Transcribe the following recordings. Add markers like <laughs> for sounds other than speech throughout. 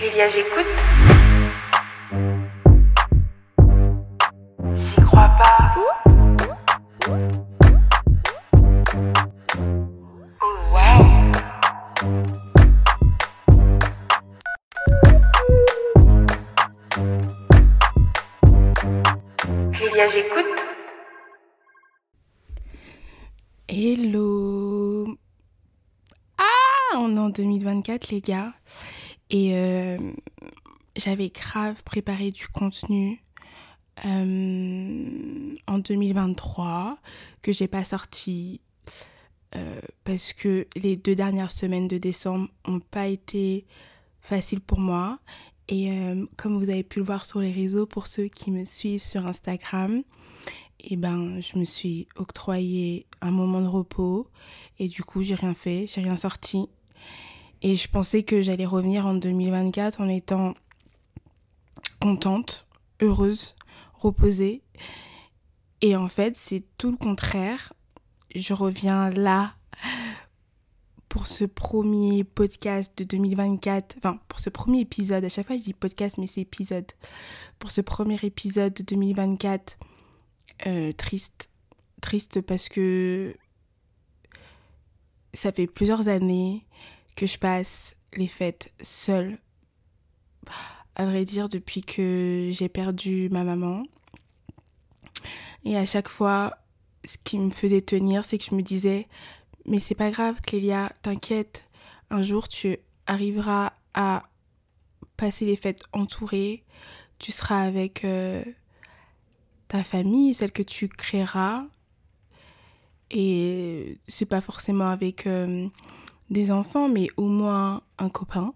Clélia, j'écoute. J'y crois pas. Oh, wow. J'écoute. Hello Ah On est en 2024 les gars. Et euh, j'avais grave préparé du contenu euh, en 2023 que j'ai pas sorti euh, parce que les deux dernières semaines de décembre ont pas été faciles pour moi. Et comme vous avez pu le voir sur les réseaux, pour ceux qui me suivent sur Instagram, et ben je me suis octroyé un moment de repos et du coup j'ai rien fait, j'ai rien sorti. Et je pensais que j'allais revenir en 2024 en étant contente, heureuse, reposée. Et en fait, c'est tout le contraire. Je reviens là pour ce premier podcast de 2024, enfin pour ce premier épisode, à chaque fois je dis podcast mais c'est épisode, pour ce premier épisode de 2024 euh, triste. Triste parce que ça fait plusieurs années que je passe les fêtes seule. À vrai dire, depuis que j'ai perdu ma maman. Et à chaque fois, ce qui me faisait tenir, c'est que je me disais, mais c'est pas grave, Clélia, t'inquiète. Un jour, tu arriveras à passer les fêtes entourée. Tu seras avec euh, ta famille, celle que tu créeras. Et c'est pas forcément avec euh, des enfants, mais au moins un copain.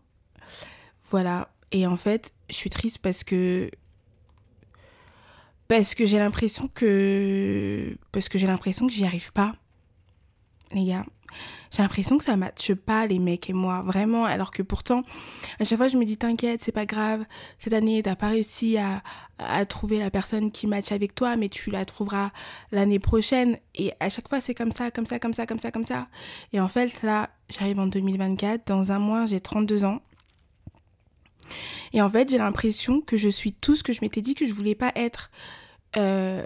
Voilà. Et en fait, je suis triste parce que parce que j'ai l'impression que parce que j'ai l'impression que j'y arrive pas. Les gars, j'ai l'impression que ça matche pas les mecs et moi, vraiment. Alors que pourtant, à chaque fois, je me dis t'inquiète, c'est pas grave. Cette année, t'as pas réussi à, à trouver la personne qui matche avec toi, mais tu la trouveras l'année prochaine. Et à chaque fois, c'est comme ça, comme ça, comme ça, comme ça, comme ça. Et en fait, là, j'arrive en 2024. Dans un mois, j'ai 32 ans. Et en fait, j'ai l'impression que je suis tout ce que je m'étais dit que je voulais pas être. Euh,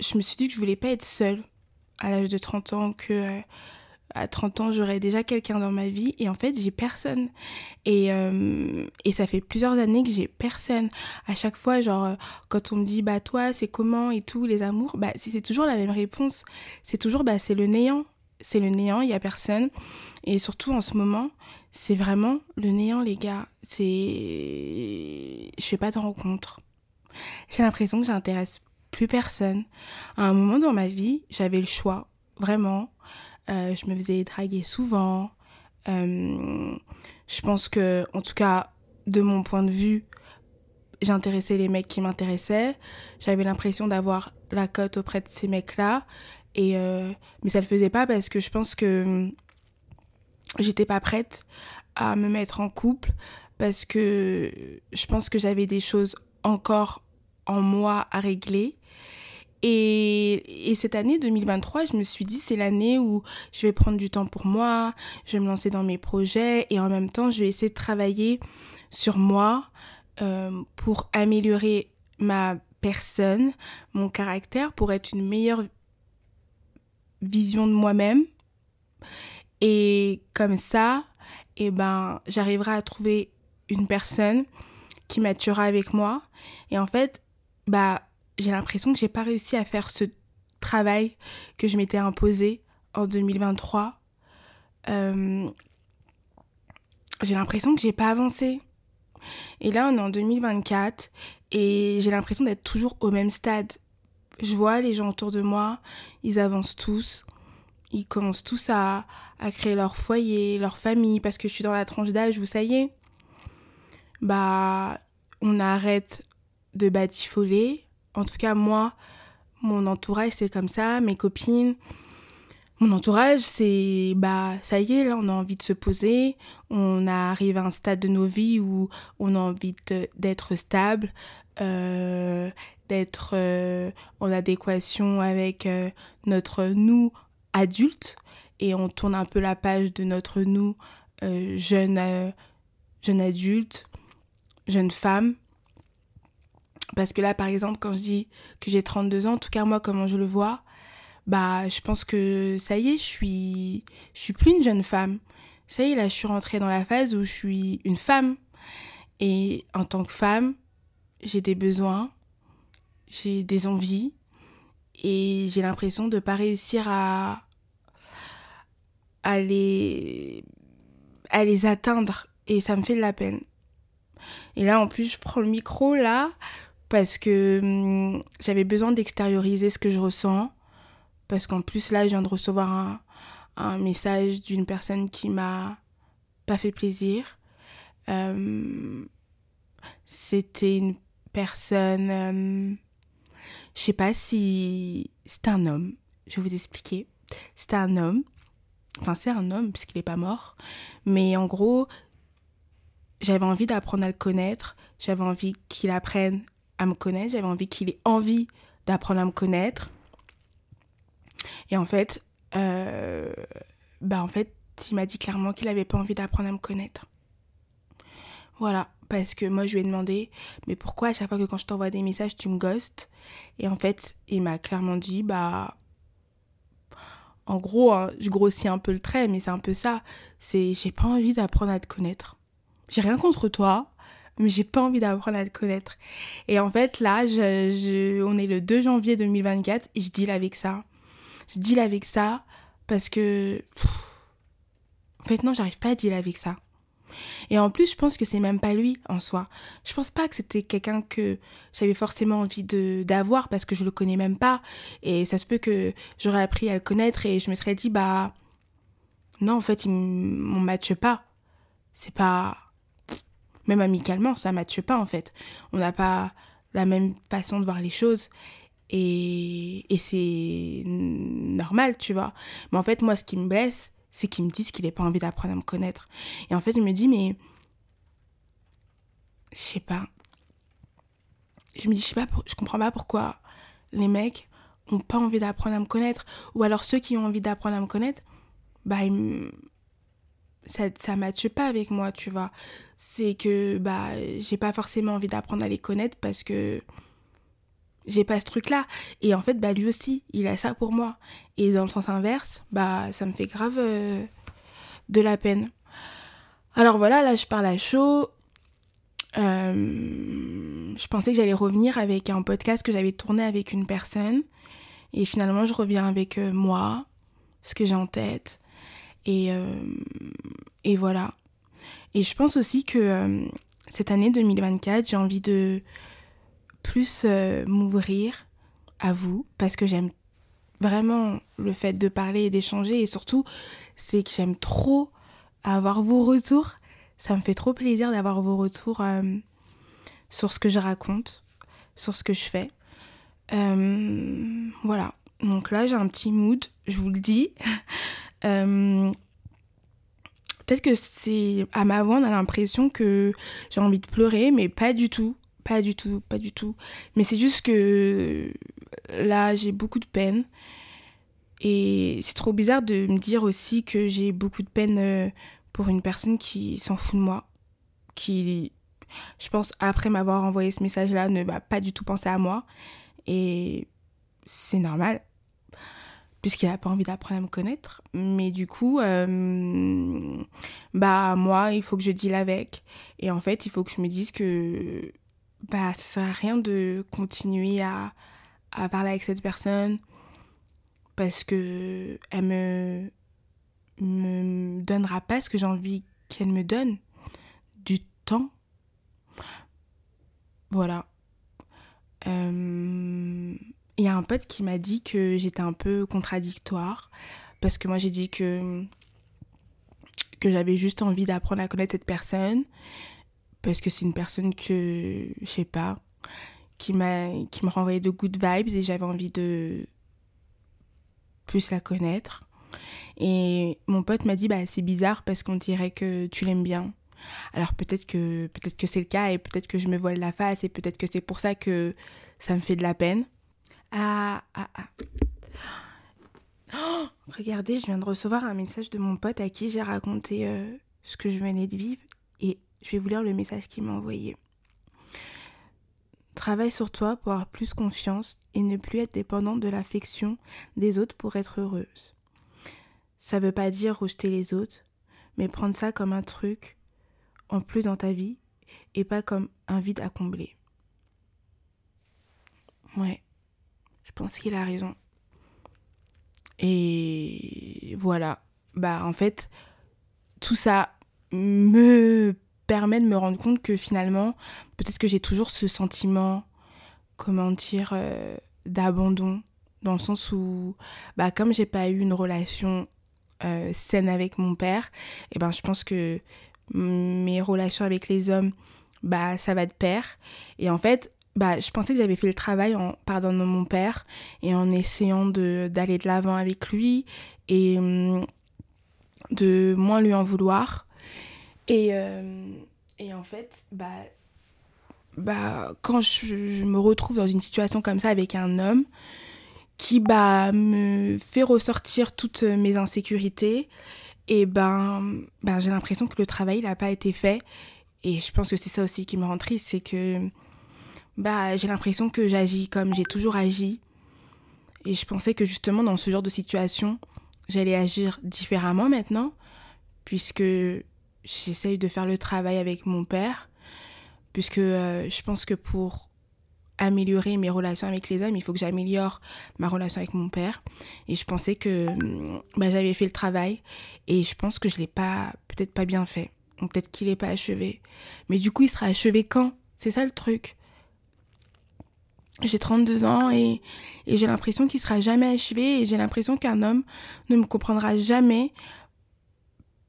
je me suis dit que je voulais pas être seule à l'âge de 30 ans, que euh, à 30 ans, j'aurais déjà quelqu'un dans ma vie. Et en fait, j'ai personne. Et, euh, et ça fait plusieurs années que j'ai personne. À chaque fois, genre, euh, quand on me dit, bah, toi, c'est comment et tout, les amours, bah, c'est toujours la même réponse. C'est toujours, bah, c'est le néant. C'est le néant, il y a personne. Et surtout, en ce moment, c'est vraiment le néant, les gars. C'est. Je fais pas de rencontres. J'ai l'impression que j'intéresse plus personne. À un moment dans ma vie, j'avais le choix, vraiment. Euh, je me faisais draguer souvent. Euh, je pense que, en tout cas, de mon point de vue, j'intéressais les mecs qui m'intéressaient. J'avais l'impression d'avoir la cote auprès de ces mecs-là. Et euh, mais ça le faisait pas parce que je pense que hum, j'étais pas prête à me mettre en couple parce que je pense que j'avais des choses encore en moi à régler. Et, et, cette année 2023, je me suis dit, c'est l'année où je vais prendre du temps pour moi, je vais me lancer dans mes projets et en même temps, je vais essayer de travailler sur moi euh, pour améliorer ma personne, mon caractère, pour être une meilleure vision de moi-même. Et comme ça, eh ben, j'arriverai à trouver une personne qui matchera avec moi. Et en fait, bah, j'ai l'impression que j'ai pas réussi à faire ce travail que je m'étais imposé en 2023. Euh, j'ai l'impression que j'ai pas avancé. Et là, on est en 2024 et j'ai l'impression d'être toujours au même stade. Je vois les gens autour de moi, ils avancent tous. Ils commencent tous à, créer leur foyer, leur famille, parce que je suis dans la tranche d'âge où ça. Bah, on arrête de batifoler, en tout cas, moi, mon entourage, c'est comme ça, mes copines. Mon entourage, c'est bah ça y est, là, on a envie de se poser, on arrive à un stade de nos vies où on a envie d'être stable, euh, d'être euh, en adéquation avec euh, notre nous adulte et on tourne un peu la page de notre nous jeune jeune adulte jeune femme. Parce que là, par exemple, quand je dis que j'ai 32 ans, en tout cas moi, comment je le vois, bah, je pense que ça y est, je suis, je suis plus une jeune femme. Ça y est, là, je suis rentrée dans la phase où je suis une femme. Et en tant que femme, j'ai des besoins, j'ai des envies, et j'ai l'impression de ne pas réussir à, à, les, à les atteindre. Et ça me fait de la peine. Et là, en plus, je prends le micro, là, parce que hum, j'avais besoin d'extérioriser ce que je ressens. Parce qu'en plus, là, je viens de recevoir un, un message d'une personne qui m'a pas fait plaisir. Euh, C'était une personne... Euh, je sais pas si... C'était un homme. Je vais vous expliquer. C'était un homme. Enfin, c'est un homme puisqu'il n'est pas mort. Mais en gros, j'avais envie d'apprendre à le connaître. J'avais envie qu'il apprenne à me connaître. J'avais envie qu'il ait envie d'apprendre à me connaître. Et en fait, euh, bah en fait, il m'a dit clairement qu'il avait pas envie d'apprendre à me connaître. Voilà, parce que moi je lui ai demandé, mais pourquoi à chaque fois que quand je t'envoie des messages, tu me ghostes? Et en fait, il m'a clairement dit, bah. En gros, hein, je grossis un peu le trait, mais c'est un peu ça. C'est j'ai pas envie d'apprendre à te connaître. J'ai rien contre toi, mais j'ai pas envie d'apprendre à te connaître. Et en fait, là, je, on est le 2 janvier 2024 et je deal avec ça. Je deal avec ça parce que. en fait, non, j'arrive pas à deal avec ça. Et en plus, je pense que c'est même pas lui en soi. Je pense pas que c'était quelqu'un que j'avais forcément envie de d'avoir parce que je le connais même pas. Et ça se peut que j'aurais appris à le connaître et je me serais dit, bah. Non, en fait, il, on matche pas. C'est pas. Même amicalement, ça matche pas en fait. On n'a pas la même façon de voir les choses. Et, et c'est normal, tu vois. Mais en fait, moi, ce qui me blesse, c'est qu'ils me disent qu'il n'a pas envie d'apprendre à me connaître. Et en fait, je me dis, mais. Je sais pas. Je me dis, je sais pas, je comprends pas pourquoi les mecs ont pas envie d'apprendre à me connaître. Ou alors ceux qui ont envie d'apprendre à me connaître, bah, ils ça ça matche pas avec moi, tu vois. C'est que bah j'ai pas forcément envie d'apprendre à les connaître parce que j'ai pas ce truc là et en fait bah lui aussi il a ça pour moi. Et dans le sens inverse bah ça me fait grave euh, de la peine. Alors voilà là je parle à chaud. Euh, je pensais que j'allais revenir avec un podcast que j'avais tourné avec une personne. Et finalement je reviens avec euh, moi ce que j'ai en tête et et voilà et je pense aussi que cette année 2024 j'ai envie de plus euh, m'ouvrir à vous parce que j'aime vraiment le fait de parler et d'échanger et surtout c'est que j'aime trop avoir vos retours. Ça me fait trop plaisir d'avoir vos retours euh, sur ce que je raconte, sur ce que je fais. Euh, voilà. Donc là, j'ai un petit mood, je vous le dis. <laughs> Peut-être que c'est à ma voix, on a l'impression que j'ai envie de pleurer, mais pas du tout. Pas du tout, pas du tout. Mais c'est juste que là, j'ai beaucoup de peine. Et c'est trop bizarre de me dire aussi que j'ai beaucoup de peine euh, pour une personne qui s'en fout de moi. Qui, je pense, après m'avoir envoyé ce message-là, ne va pas du tout penser à moi. Et c'est normal. Puisqu'il n'a pas envie d'apprendre à me connaître. Mais du coup, euh, bah, moi, il faut que je deal avec. Et en fait, il faut que je me dise que bah ça sert à rien de continuer à, parler avec cette personne parce que elle me me donnera pas ce que j'ai envie qu'elle me donne du temps voilà euh, il y a un pote qui m'a dit que j'étais un peu contradictoire parce que moi j'ai dit que que j'avais juste envie d'apprendre à connaître cette personne parce que c'est une personne que, je sais pas, qui m'a qui me renvoyait de good vibes et j'avais envie de plus la connaître. Et mon pote m'a dit bah c'est bizarre parce qu'on dirait que tu l'aimes bien. Alors peut-être que peut-être que c'est le cas et peut-être que je me voile la face et peut-être que c'est pour ça que ça me fait de la peine. Ah ah ah. Oh, regardez, je viens de recevoir un message de mon pote à qui j'ai raconté euh, ce que je venais de vivre et je vais vous lire le message qu'il m'a envoyé. Travaille sur toi pour avoir plus confiance et ne plus être dépendante de l'affection des autres pour être heureuse. Ça veut pas dire rejeter les autres, mais prendre ça comme un truc en plus dans ta vie et pas comme un vide à combler. Ouais, je pense qu'il a raison. Et voilà, bah en fait, tout ça me permet de me rendre compte que finalement, peut-être que j'ai toujours ce sentiment, comment dire, euh, d'abandon, dans le sens où, bah, comme j'ai pas eu une relation euh, saine avec mon père, et eh ben je pense que mes relations avec les hommes, bah ça va de pair. Et en fait, bah, je pensais que j'avais fait le travail en pardonnant mon père et en essayant d'aller de l'avant avec lui et hum, de moins lui en vouloir. Et, euh, et en fait, bah, bah, quand je, me retrouve dans une situation comme ça avec un homme qui bah, me fait ressortir toutes mes insécurités, et ben, ben j'ai l'impression que le travail n'a pas été fait. Et je pense que c'est ça aussi qui me rend triste, c'est que bah, j'ai l'impression que j'agis comme j'ai toujours agi. Et je pensais que justement dans ce genre de situation, j'allais agir différemment maintenant, puisque j'essaye de faire le travail avec mon père, puisque euh, je pense que pour améliorer mes relations avec les hommes, il faut que j'améliore ma relation avec mon père. Et je pensais que bah, j'avais fait le travail et je pense que je l'ai pas, peut-être pas bien fait. Ou peut-être qu'il n'est pas achevé. Mais du coup, il sera achevé quand? C'est ça le truc. J'ai 32 ans et, j'ai l'impression qu'il sera jamais achevé et j'ai l'impression qu'un homme ne me comprendra jamais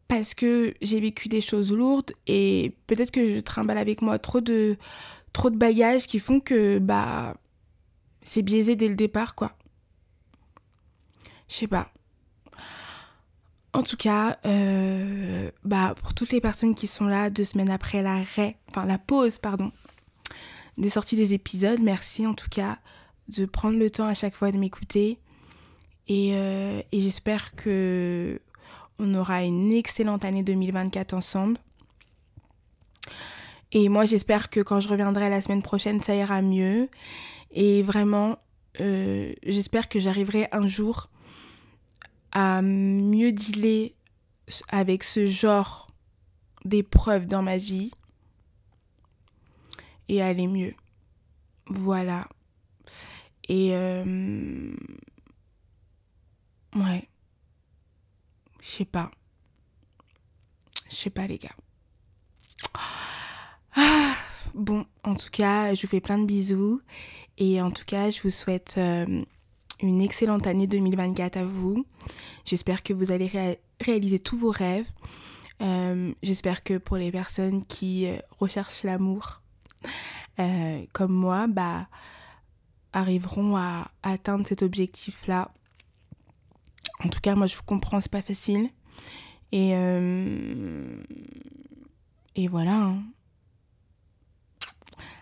parce que j'ai vécu des choses lourdes et peut-être que je trimballe avec moi trop de trop de bagages qui font que bah c'est biaisé dès le départ quoi. Je sais pas. En tout cas, euh, bah pour toutes les personnes qui sont là deux semaines après l'arrêt, enfin la pause pardon, des sorties des épisodes, merci en tout cas de prendre le temps à chaque fois de m'écouter et, euh, j'espère que on aura une excellente année 2024 ensemble. Et moi, j'espère que quand je reviendrai la semaine prochaine, ça ira mieux. Et vraiment, euh, j'espère que j'arriverai un jour à mieux dealer avec ce genre d'épreuves dans ma vie et aller mieux. Voilà. Et euh, ouais. Je sais pas. Je sais pas, les gars. Ah, bon, en tout cas, je vous fais plein de bisous. Et en tout cas, je vous souhaite euh, une excellente année 2024 à vous. J'espère que vous allez réaliser tous vos rêves. Euh, j'espère que pour les personnes qui recherchent l'amour, comme moi, bah, arriveront à atteindre cet objectif-là en tout cas, moi, je vous comprends, c'est pas facile. Et, euh, et voilà. Hein.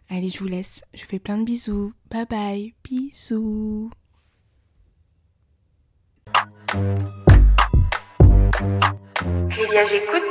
Allez, je vous laisse. Je vous fais plein de bisous. Bye bye. Bisous. Julia, j'écoute.